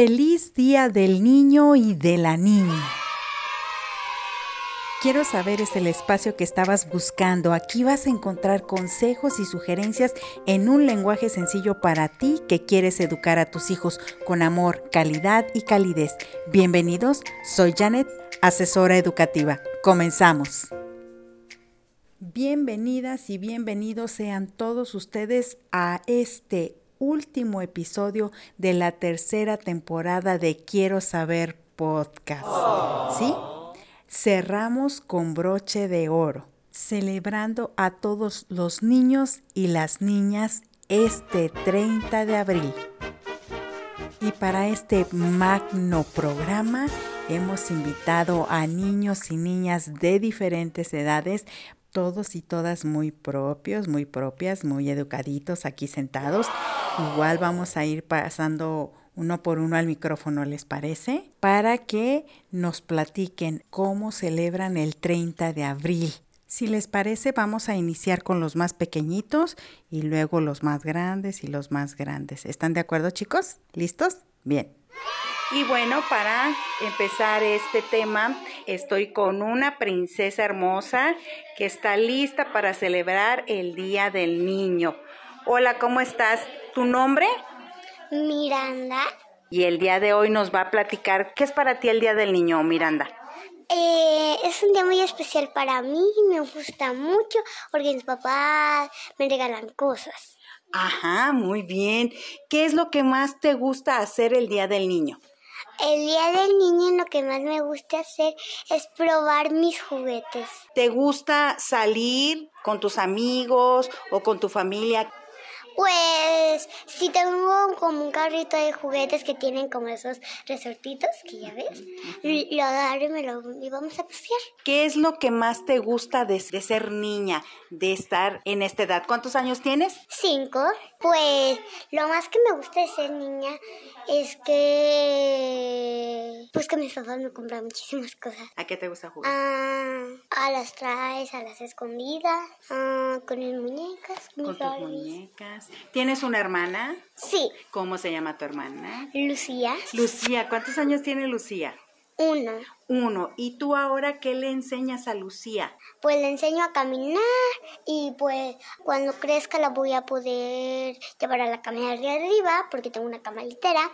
Feliz Día del Niño y de la Niña. Quiero saber es el espacio que estabas buscando. Aquí vas a encontrar consejos y sugerencias en un lenguaje sencillo para ti que quieres educar a tus hijos con amor, calidad y calidez. Bienvenidos, soy Janet, asesora educativa. Comenzamos. Bienvenidas y bienvenidos sean todos ustedes a este último episodio de la tercera temporada de Quiero Saber Podcast. ¿Sí? Cerramos con broche de oro, celebrando a todos los niños y las niñas este 30 de abril. Y para este magno programa hemos invitado a niños y niñas de diferentes edades todos y todas muy propios, muy propias, muy educaditos aquí sentados. Igual vamos a ir pasando uno por uno al micrófono, ¿les parece? Para que nos platiquen cómo celebran el 30 de abril. Si les parece, vamos a iniciar con los más pequeñitos y luego los más grandes y los más grandes. ¿Están de acuerdo, chicos? ¿Listos? Bien. Y bueno, para empezar este tema, estoy con una princesa hermosa que está lista para celebrar el Día del Niño. Hola, ¿cómo estás? ¿Tu nombre? Miranda. Y el día de hoy nos va a platicar qué es para ti el Día del Niño, Miranda. Eh, es un día muy especial para mí, me gusta mucho porque mis papás me regalan cosas. Ajá, muy bien. ¿Qué es lo que más te gusta hacer el Día del Niño? El día del niño lo que más me gusta hacer es probar mis juguetes. ¿Te gusta salir con tus amigos o con tu familia? Pues si tengo como un carrito de juguetes que tienen como esos resortitos que ya ves, lo agarro y me lo y vamos a pasear. ¿Qué es lo que más te gusta de, de, ser niña, de estar en esta edad? ¿Cuántos años tienes? Cinco. Pues lo más que me gusta de ser niña es que pues que mis papás me compran muchísimas cosas. ¿A qué te gusta jugar? Ah, a las traes, a las escondidas, ah, con mis muñecas, con tus muñecas. ¿Tienes una hermana? Sí. ¿Cómo se llama tu hermana? Lucía. Lucía, ¿cuántos años tiene Lucía? Uno. Uno. ¿Y tú ahora qué le enseñas a Lucía? Pues le enseño a caminar y pues cuando crezca la voy a poder llevar a la cama de arriba porque tengo una cama litera.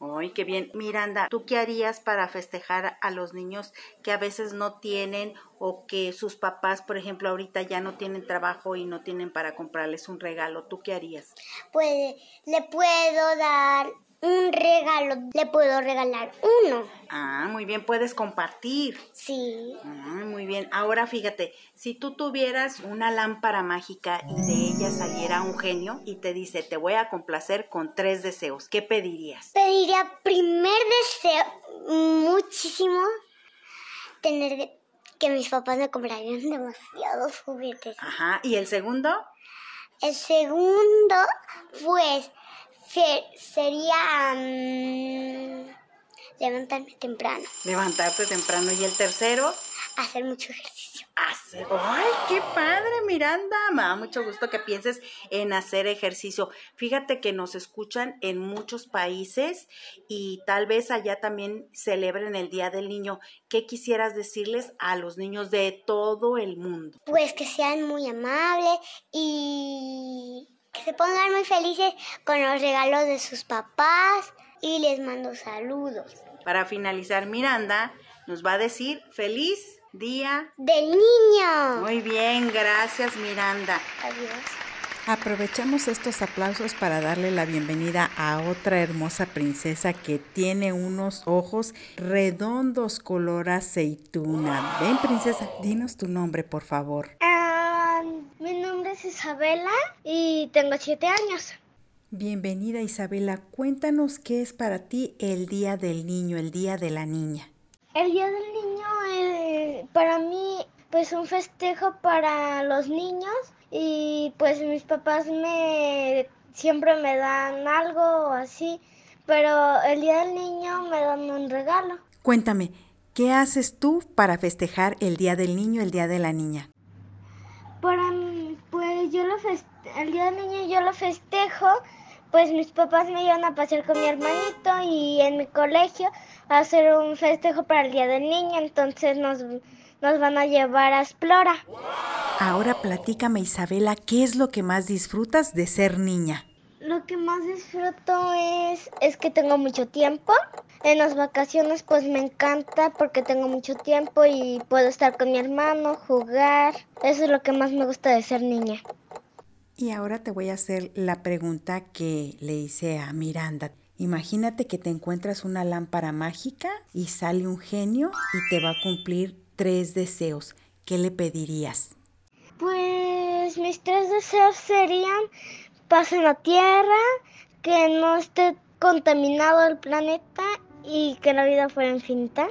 ¡Ay, qué bien! Miranda, ¿tú qué harías para festejar a los niños que a veces no tienen o que sus papás, por ejemplo, ahorita ya no tienen trabajo y no tienen para comprarles un regalo? ¿Tú qué harías? Pues le puedo dar un regalo, le puedo regalar uno. Ah, muy bien, puedes compartir. Sí. Ah, muy bien. Ahora fíjate, si tú tuvieras una lámpara mágica y de ella saliera un genio y te dice, te voy a complacer con tres deseos, ¿qué pedirías? Pediría primer deseo, muchísimo, tener que mis papás me comprarían demasiados juguetes. Ajá, ¿y el segundo? El segundo, pues sería um, levantarme temprano. Levantarte temprano. ¿Y el tercero? Hacer mucho ejercicio. Hacer. ¡Ay, qué padre, Miranda! Me da mucho gusto que pienses en hacer ejercicio. Fíjate que nos escuchan en muchos países y tal vez allá también celebren el Día del Niño. ¿Qué quisieras decirles a los niños de todo el mundo? Pues que sean muy amables y que se pongan muy felices con los regalos de sus papás y les mando saludos. Para finalizar, Miranda nos va a decir feliz día del niño. Muy bien, gracias Miranda. Adiós. Aprovechamos estos aplausos para darle la bienvenida a otra hermosa princesa que tiene unos ojos redondos color aceituna. Ven, princesa, dinos tu nombre, por favor. Es Isabela y tengo siete años. Bienvenida Isabela, cuéntanos qué es para ti el Día del Niño, el Día de la Niña. El Día del Niño es para mí pues un festejo para los niños y pues mis papás me siempre me dan algo así, pero el Día del Niño me dan un regalo. Cuéntame, ¿qué haces tú para festejar el Día del Niño, el Día de la Niña? Para pues yo lo el día del niño yo lo festejo pues mis papás me iban a pasear con mi hermanito y en mi colegio a hacer un festejo para el Día del Niño, entonces nos, nos van a llevar a Explora. Ahora platícame Isabela, ¿qué es lo que más disfrutas de ser niña? Lo que más disfruto es, es que tengo mucho tiempo. En las vacaciones pues me encanta porque tengo mucho tiempo y puedo estar con mi hermano, jugar. Eso es lo que más me gusta de ser niña. Y ahora te voy a hacer la pregunta que le hice a Miranda. Imagínate que te encuentras una lámpara mágica y sale un genio y te va a cumplir tres deseos. ¿Qué le pedirías? Pues mis tres deseos serían paz en la tierra, que no esté contaminado el planeta y que la vida fuera infinita.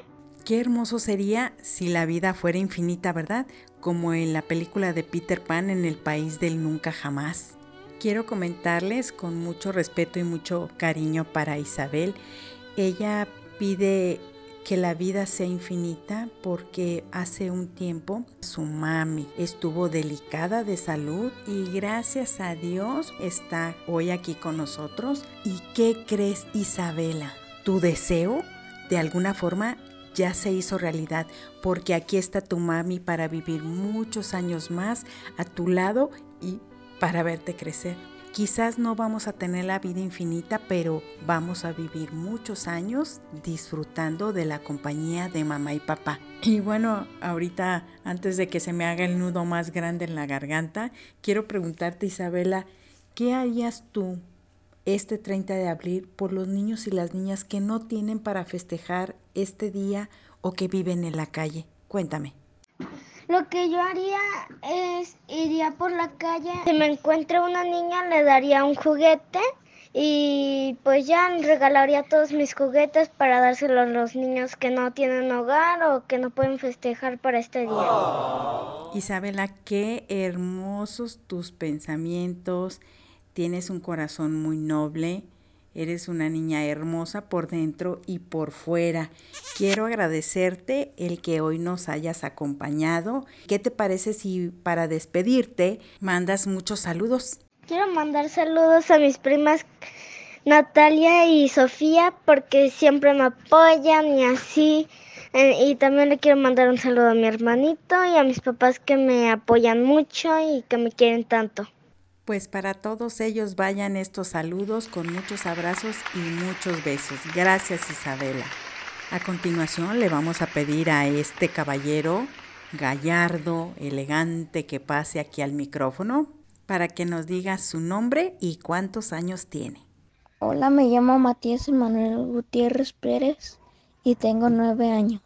Qué hermoso sería si la vida fuera infinita, ¿verdad? Como en la película de Peter Pan en el país del nunca jamás. Quiero comentarles con mucho respeto y mucho cariño para Isabel. Ella pide que la vida sea infinita porque hace un tiempo su mami estuvo delicada de salud y gracias a Dios está hoy aquí con nosotros. ¿Y qué crees Isabela? Tu deseo de alguna forma ya se hizo realidad, porque aquí está tu mami para vivir muchos años más a tu lado y para verte crecer. Quizás no vamos a tener la vida infinita, pero vamos a vivir muchos años disfrutando de la compañía de mamá y papá. Y bueno, ahorita, antes de que se me haga el nudo más grande en la garganta, quiero preguntarte, Isabela, ¿qué harías tú este 30 de abril por los niños y las niñas que no tienen para festejar este día o que viven en la calle? Cuéntame. Lo que yo haría es iría por la calle, si me encuentro una niña le daría un juguete y pues ya regalaría todos mis juguetes para dárselos a los niños que no tienen hogar o que no pueden festejar para este día. Isabela, qué hermosos tus pensamientos Tienes un corazón muy noble, eres una niña hermosa por dentro y por fuera. Quiero agradecerte el que hoy nos hayas acompañado. ¿Qué te parece si para despedirte mandas muchos saludos? Quiero mandar saludos a mis primas Natalia y Sofía porque siempre me apoyan y así. Eh, y también le quiero mandar un saludo a mi hermanito y a mis papás que me apoyan mucho y que me quieren tanto. Pues para todos ellos vayan estos saludos con muchos abrazos y muchos besos. Gracias Isabela. A continuación le vamos a pedir a este caballero gallardo, elegante, que pase aquí al micrófono para que nos diga su nombre y cuántos años tiene. Hola, me llamo Matías Emanuel Gutiérrez Pérez y tengo nueve años.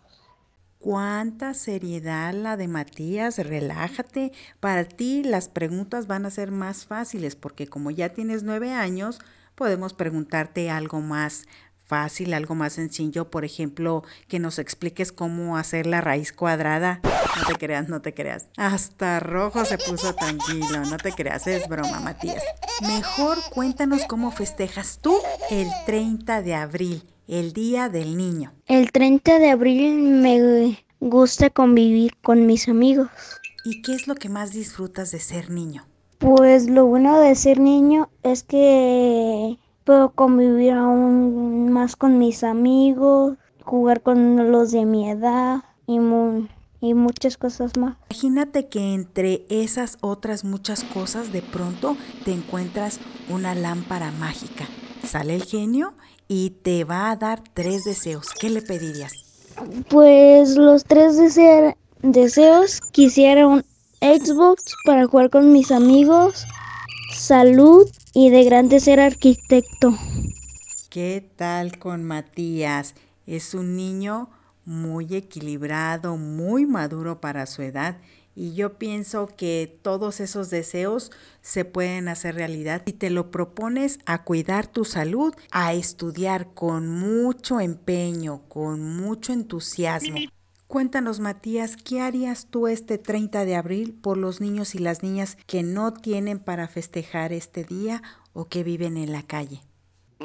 Cuánta seriedad la de Matías, relájate. Para ti las preguntas van a ser más fáciles porque como ya tienes nueve años, podemos preguntarte algo más fácil, algo más sencillo. Por ejemplo, que nos expliques cómo hacer la raíz cuadrada. No te creas, no te creas. Hasta rojo se puso tranquilo, no te creas, es broma, Matías. Mejor cuéntanos cómo festejas tú el 30 de abril el Día del Niño. El 30 de abril me gusta convivir con mis amigos. ¿Y qué es lo que más disfrutas de ser niño? Pues lo bueno de ser niño es que puedo convivir aún más con mis amigos, jugar con los de mi edad y, y muchas cosas más. Imagínate que entre esas otras muchas cosas de pronto te encuentras una lámpara mágica. Sale el genio y te va a dar tres deseos. ¿Qué le pedirías? Pues los tres deseos quisiera un Xbox para jugar con mis amigos, salud y de grande ser arquitecto. ¿Qué tal con Matías? Es un niño muy equilibrado, muy maduro para su edad y yo pienso que todos esos deseos se pueden hacer realidad si te lo propones a cuidar tu salud, a estudiar con mucho empeño, con mucho entusiasmo. Cuéntanos, Matías, ¿qué harías tú este 30 de abril por los niños y las niñas que no tienen para festejar este día o que viven en la calle?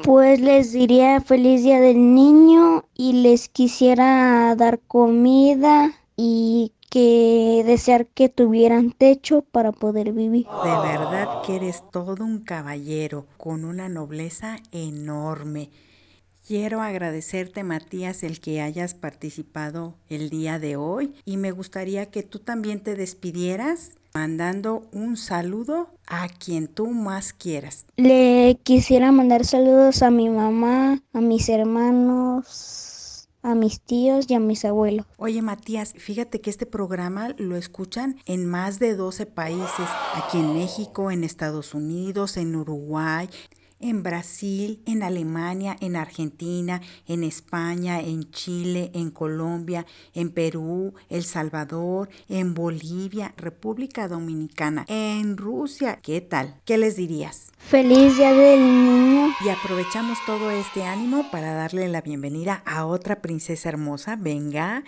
Pues les diría feliz día del niño y les quisiera dar comida y que desear que tuvieran techo para poder vivir. De verdad que eres todo un caballero con una nobleza enorme. Quiero agradecerte, Matías, el que hayas participado el día de hoy y me gustaría que tú también te despidieras mandando un saludo a quien tú más quieras. Le quisiera mandar saludos a mi mamá, a mis hermanos, a mis tíos y a mis abuelos. Oye Matías, fíjate que este programa lo escuchan en más de 12 países, aquí en México, en Estados Unidos, en Uruguay, en Brasil, en Alemania, en Argentina, en España, en Chile, en Colombia, en Perú, El Salvador, en Bolivia, República Dominicana, en Rusia. ¿Qué tal? ¿Qué les dirías? Feliz Día del Niño. Y aprovechamos todo este ánimo para darle la bienvenida a otra princesa hermosa. Venga,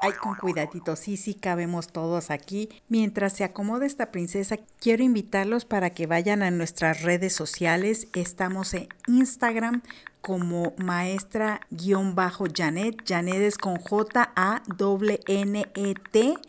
Ay, con cuidadito, sí, sí, cabemos todos aquí. Mientras se acomoda esta princesa, quiero invitarlos para que vayan a nuestras redes sociales. Estamos en Instagram como maestra-janet. Janet es con J-A-N-N-E-T.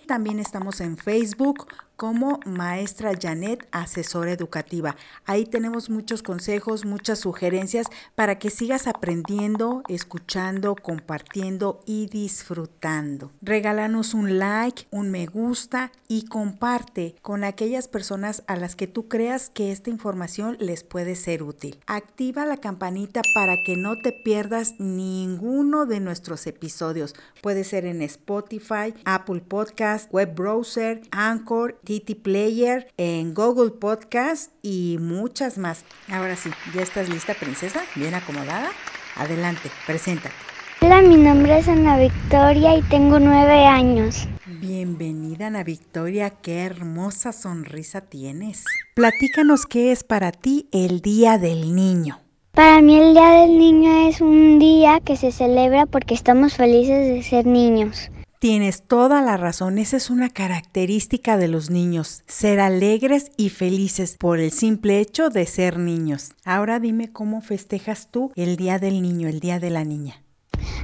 También estamos en Facebook como maestra Janet, asesora educativa. Ahí tenemos muchos consejos, muchas sugerencias para que sigas aprendiendo, escuchando, compartiendo y disfrutando. Regálanos un like, un me gusta y comparte con aquellas personas a las que tú creas que esta información les puede ser útil. Activa la campanita para que no te pierdas ninguno de nuestros episodios. Puede ser en Spotify, Apple Podcast, Web Browser, Anchor TT Player, en Google Podcast y muchas más. Ahora sí, ¿ya estás lista, princesa? ¿Bien acomodada? Adelante, preséntate. Hola, mi nombre es Ana Victoria y tengo nueve años. Bienvenida, Ana Victoria. Qué hermosa sonrisa tienes. Platícanos qué es para ti el Día del Niño. Para mí el Día del Niño es un día que se celebra porque estamos felices de ser niños. Tienes toda la razón, esa es una característica de los niños, ser alegres y felices por el simple hecho de ser niños. Ahora dime cómo festejas tú el Día del Niño, el Día de la Niña.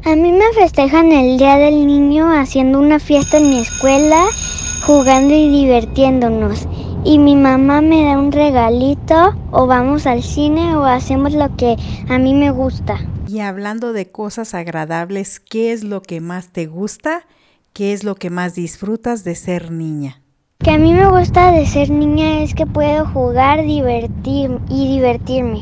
A mí me festejan el Día del Niño haciendo una fiesta en mi escuela, jugando y divirtiéndonos. Y mi mamá me da un regalito o vamos al cine o hacemos lo que a mí me gusta. Y hablando de cosas agradables, ¿qué es lo que más te gusta? ¿Qué es lo que más disfrutas de ser niña? Que a mí me gusta de ser niña es que puedo jugar, divertir y divertirme.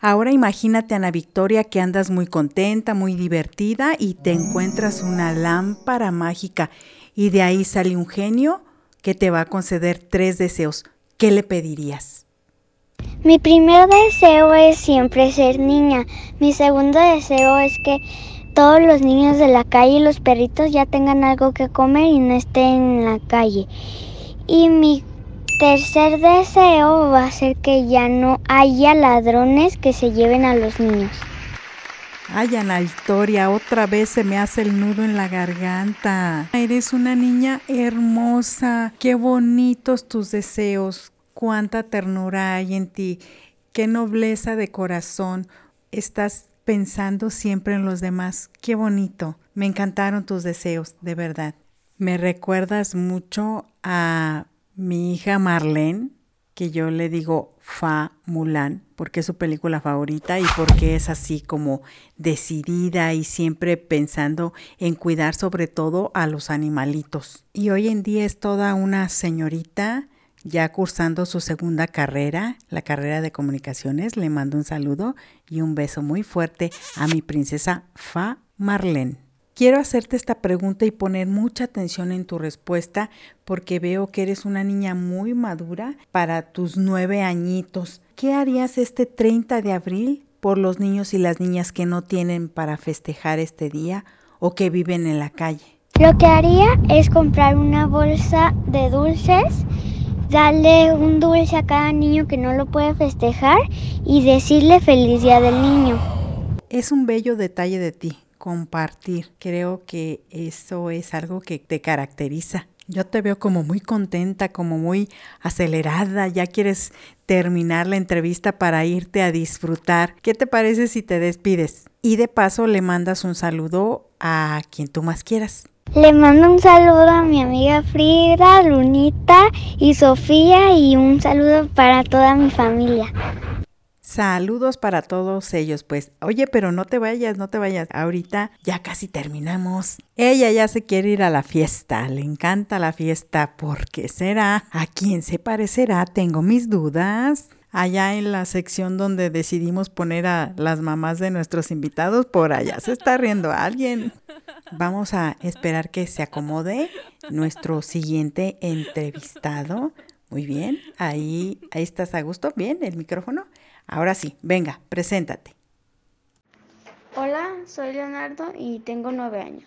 Ahora imagínate Ana Victoria que andas muy contenta, muy divertida y te encuentras una lámpara mágica y de ahí sale un genio que te va a conceder tres deseos. ¿Qué le pedirías? Mi primer deseo es siempre ser niña. Mi segundo deseo es que todos los niños de la calle y los perritos ya tengan algo que comer y no estén en la calle. Y mi tercer deseo va a ser que ya no haya ladrones que se lleven a los niños. Ay, Ana Victoria, otra vez se me hace el nudo en la garganta. Eres una niña hermosa. Qué bonitos tus deseos. Cuánta ternura hay en ti. Qué nobleza de corazón. Estás pensando siempre en los demás. Qué bonito. Me encantaron tus deseos, de verdad. Me recuerdas mucho a mi hija Marlene, que yo le digo Fa Mulan, porque es su película favorita y porque es así como decidida y siempre pensando en cuidar sobre todo a los animalitos. Y hoy en día es toda una señorita ya cursando su segunda carrera, la carrera de comunicaciones. Le mando un saludo y un beso muy fuerte a mi princesa Fa Marlene. Quiero hacerte esta pregunta y poner mucha atención en tu respuesta porque veo que eres una niña muy madura para tus nueve añitos. ¿Qué harías este 30 de abril por los niños y las niñas que no tienen para festejar este día o que viven en la calle? Lo que haría es comprar una bolsa de dulces darle un dulce a cada niño que no lo puede festejar y decirle feliz día del niño. Es un bello detalle de ti, compartir. Creo que eso es algo que te caracteriza. Yo te veo como muy contenta, como muy acelerada, ya quieres terminar la entrevista para irte a disfrutar. ¿Qué te parece si te despides? Y de paso le mandas un saludo a quien tú más quieras. Le mando un saludo a mi amiga Frida, Lunita y Sofía y un saludo para toda mi familia. Saludos para todos ellos, pues. Oye, pero no te vayas, no te vayas. Ahorita ya casi terminamos. Ella ya se quiere ir a la fiesta, le encanta la fiesta. ¿Por qué será? ¿A quién se parecerá? Tengo mis dudas allá en la sección donde decidimos poner a las mamás de nuestros invitados, por allá se está riendo alguien. Vamos a esperar que se acomode nuestro siguiente entrevistado. Muy bien, ahí, ahí estás a gusto. Bien, el micrófono. Ahora sí, venga, preséntate. Hola, soy Leonardo y tengo nueve años.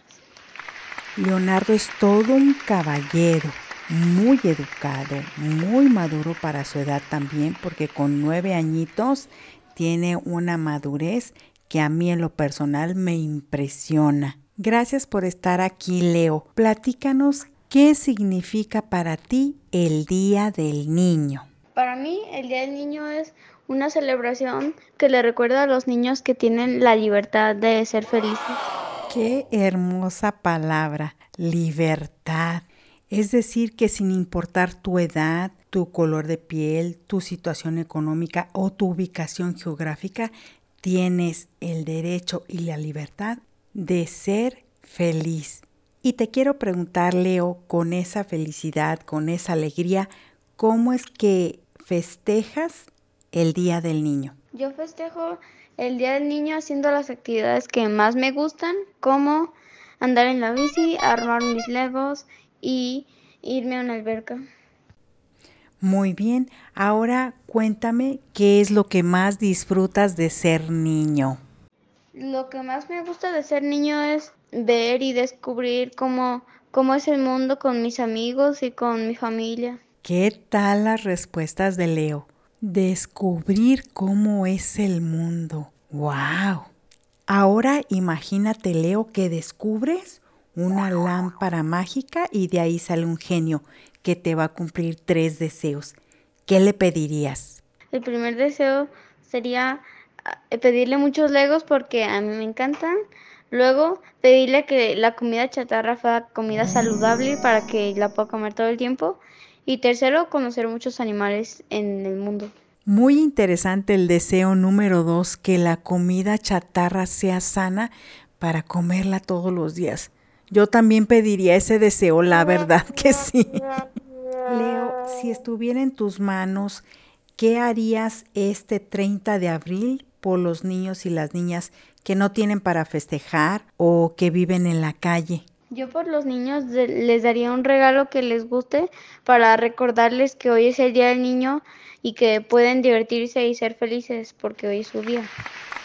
Leonardo es todo un caballero muy educado, muy maduro para su edad también, porque con nueve añitos tiene una madurez que a mí en lo personal me impresiona. Gracias por estar aquí, Leo. Platícanos qué significa para ti el Día del Niño. Para mí, el Día del Niño es una celebración que le recuerda a los niños que tienen la libertad de ser felices. Qué hermosa palabra, libertad. Es decir, que sin importar tu edad, tu color de piel, tu situación económica o tu ubicación geográfica, tienes el derecho y la libertad de ser feliz. Y te quiero preguntar, Leo, con esa felicidad, con esa alegría, ¿cómo es que festejas el Día del Niño? Yo festejo el Día del Niño haciendo las actividades que más me gustan, como andar en la bici, armar mis legos y irme a una alberca. Muy bien, ahora cuéntame qué es lo que más disfrutas de ser niño. Lo que más me gusta de ser niño es ver y descubrir cómo, cómo es el mundo con mis amigos y con mi familia. ¿Qué tal las respuestas de Leo? Descubrir cómo es el mundo. ¡Wow! Ahora imagínate, Leo, que descubres una lámpara mágica y de ahí sale un genio que te va a cumplir tres deseos. ¿Qué le pedirías? El primer deseo sería eh, pedirle muchos legos porque a mí me encantan. Luego pedirle que la comida chatarra fuera comida saludable para que la pueda comer todo el tiempo. Y tercero, conocer muchos animales en el mundo. Muy interesante el deseo número dos, que la comida chatarra sea sana para comerla todos los días. Yo también pediría ese deseo, la verdad que sí. Leo, si estuviera en tus manos, ¿qué harías este 30 de abril por los niños y las niñas que no tienen para festejar o que viven en la calle? Yo por los niños les daría un regalo que les guste para recordarles que hoy es el Día del Niño y que pueden divertirse y ser felices porque hoy es su día.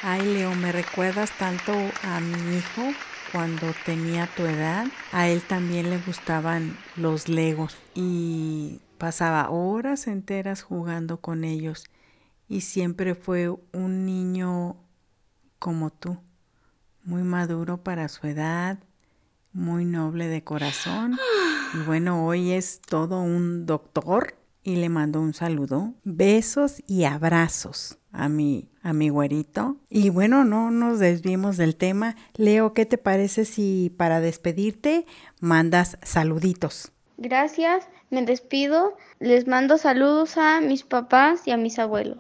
Ay, Leo, me recuerdas tanto a mi hijo cuando tenía tu edad, a él también le gustaban los legos y pasaba horas enteras jugando con ellos. Y siempre fue un niño como tú, muy maduro para su edad, muy noble de corazón. Y bueno, hoy es todo un doctor y le mando un saludo, besos y abrazos a mi, a mi güerito. Y bueno, no nos desviemos del tema. Leo, ¿qué te parece si para despedirte mandas saluditos? Gracias, me despido. Les mando saludos a mis papás y a mis abuelos.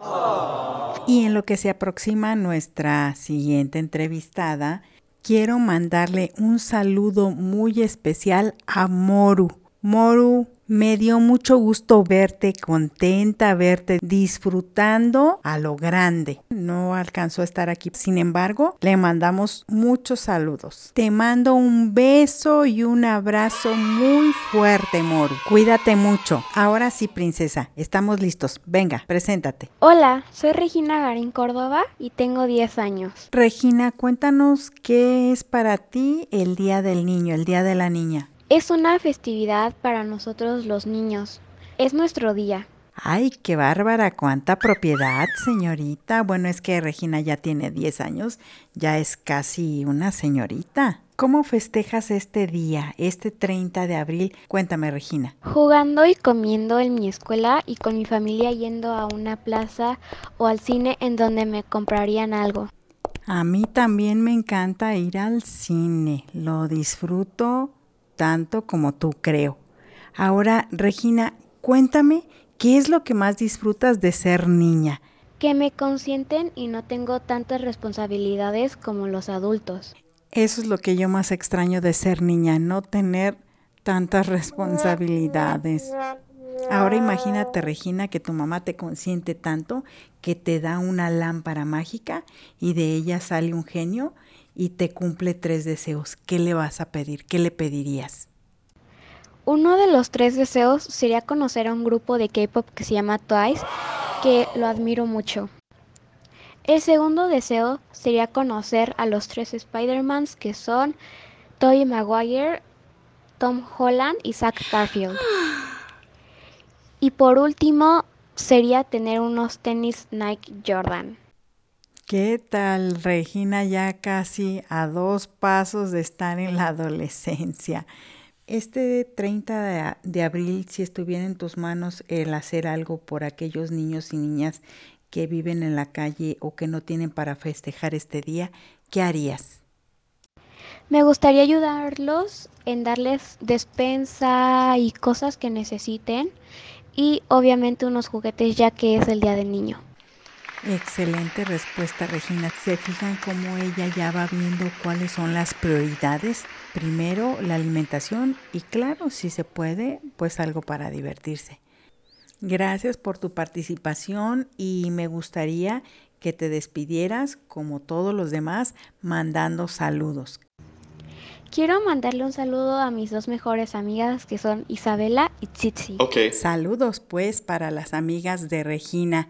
Y en lo que se aproxima nuestra siguiente entrevistada, quiero mandarle un saludo muy especial a Moru. Moru, me dio mucho gusto verte contenta, verte disfrutando a lo grande. No alcanzó a estar aquí. Sin embargo, le mandamos muchos saludos. Te mando un beso y un abrazo muy fuerte, Moru. Cuídate mucho. Ahora sí, princesa, estamos listos. Venga, preséntate. Hola, soy Regina Garín Córdoba y tengo 10 años. Regina, cuéntanos qué es para ti el Día del Niño, el Día de la Niña. Es una festividad para nosotros los niños. Es nuestro día. Ay, qué bárbara, cuánta propiedad, señorita. Bueno, es que Regina ya tiene 10 años, ya es casi una señorita. ¿Cómo festejas este día, este 30 de abril? Cuéntame, Regina. Jugando y comiendo en mi escuela y con mi familia yendo a una plaza o al cine en donde me comprarían algo. A mí también me encanta ir al cine, lo disfruto tanto como tú, creo. Ahora, Regina, cuéntame, ¿qué es lo que más disfrutas de ser niña? Que me consienten y no tengo tantas responsabilidades como los adultos. Eso es lo que yo más extraño de ser niña, no tener tantas responsabilidades. Ahora imagínate, Regina, que tu mamá te consiente tanto que te da una lámpara mágica y de ella sale un genio y te cumple tres deseos. ¿Qué le vas a pedir? ¿Qué le pedirías? Uno de los tres deseos sería conocer a un grupo de K-pop que se llama Twice, que lo admiro mucho. El segundo deseo sería conocer a los tres Spider-Mans que son Tobey Maguire, Tom Holland y Zach Garfield. Y por último, sería tener unos tenis Nike Jordan. ¿Qué tal, Regina? Ya casi a dos pasos de estar en la adolescencia. Este 30 de, abril, si estuviera en tus manos el hacer algo por aquellos niños y niñas que viven en la calle o que no tienen para festejar este día, ¿qué harías? Me gustaría ayudarlos en darles despensa y cosas que necesiten y obviamente unos juguetes ya que es el Día del Niño. Excelente respuesta, Regina. ¿Se fijan cómo ella ya va viendo cuáles son las prioridades? Primero la alimentación y claro, si se puede, pues algo para divertirse. Gracias por tu participación y me gustaría que te despidieras como todos los demás mandando saludos. Quiero mandarle un saludo a mis dos mejores amigas que son Isabela y Tsitsi. Okay. Saludos pues para las amigas de Regina.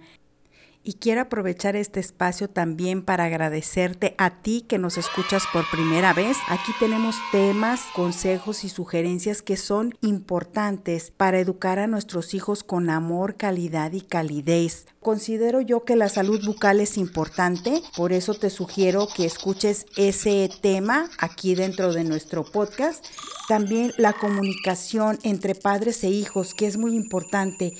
Y quiero aprovechar este espacio también para agradecerte a ti que nos escuchas por primera vez. Aquí tenemos temas, consejos y sugerencias que son importantes para educar a nuestros hijos con amor, calidad y calidez. Considero yo que la salud bucal es importante, por eso te sugiero que escuches ese tema aquí dentro de nuestro podcast. También la comunicación entre padres e hijos, que es muy importante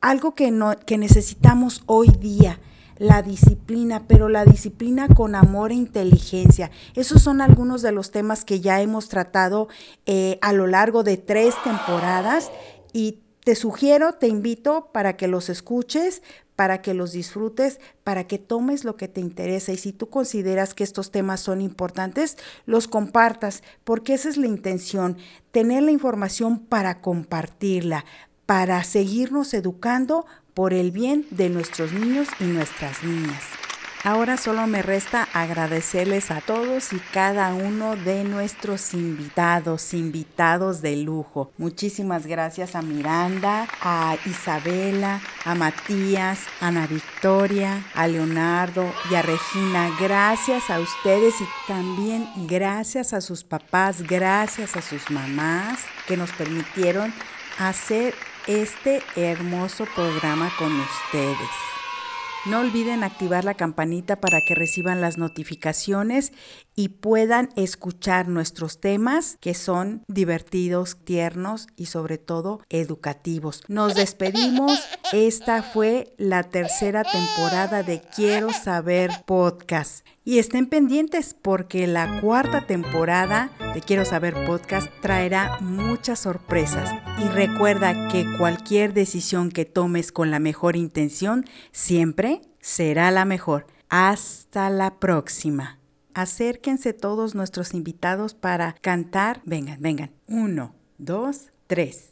algo que, no, que necesitamos hoy día, la disciplina, pero la disciplina con amor e inteligencia. Esos son algunos de los temas que ya hemos tratado eh, a lo largo de tres temporadas y te sugiero, te invito para que los escuches, para que los disfrutes, para que tomes lo que te interesa y si tú consideras que estos temas son importantes, los compartas, porque esa es la intención, tener la información para compartirla, para seguirnos educando por el bien de nuestros niños y nuestras niñas. Ahora solo me resta agradecerles a todos y cada uno de nuestros invitados, invitados de lujo. Muchísimas gracias a Miranda, a Isabela, a Matías, a Ana Victoria, a Leonardo y a Regina. Gracias a ustedes y también gracias a sus papás, gracias a sus mamás que nos permitieron hacer este hermoso programa con ustedes. No olviden activar la campanita para que reciban las notificaciones y puedan escuchar nuestros temas que son divertidos, tiernos y sobre todo educativos. Nos despedimos. Esta fue la tercera temporada de Quiero Saber Podcast. Y estén pendientes porque la cuarta temporada de Quiero Saber Podcast traerá muchas sorpresas. Y recuerda que cualquier decisión que tomes con la mejor intención siempre será la mejor. Hasta la próxima. Acérquense todos nuestros invitados para cantar. Vengan, vengan. Uno, dos, tres.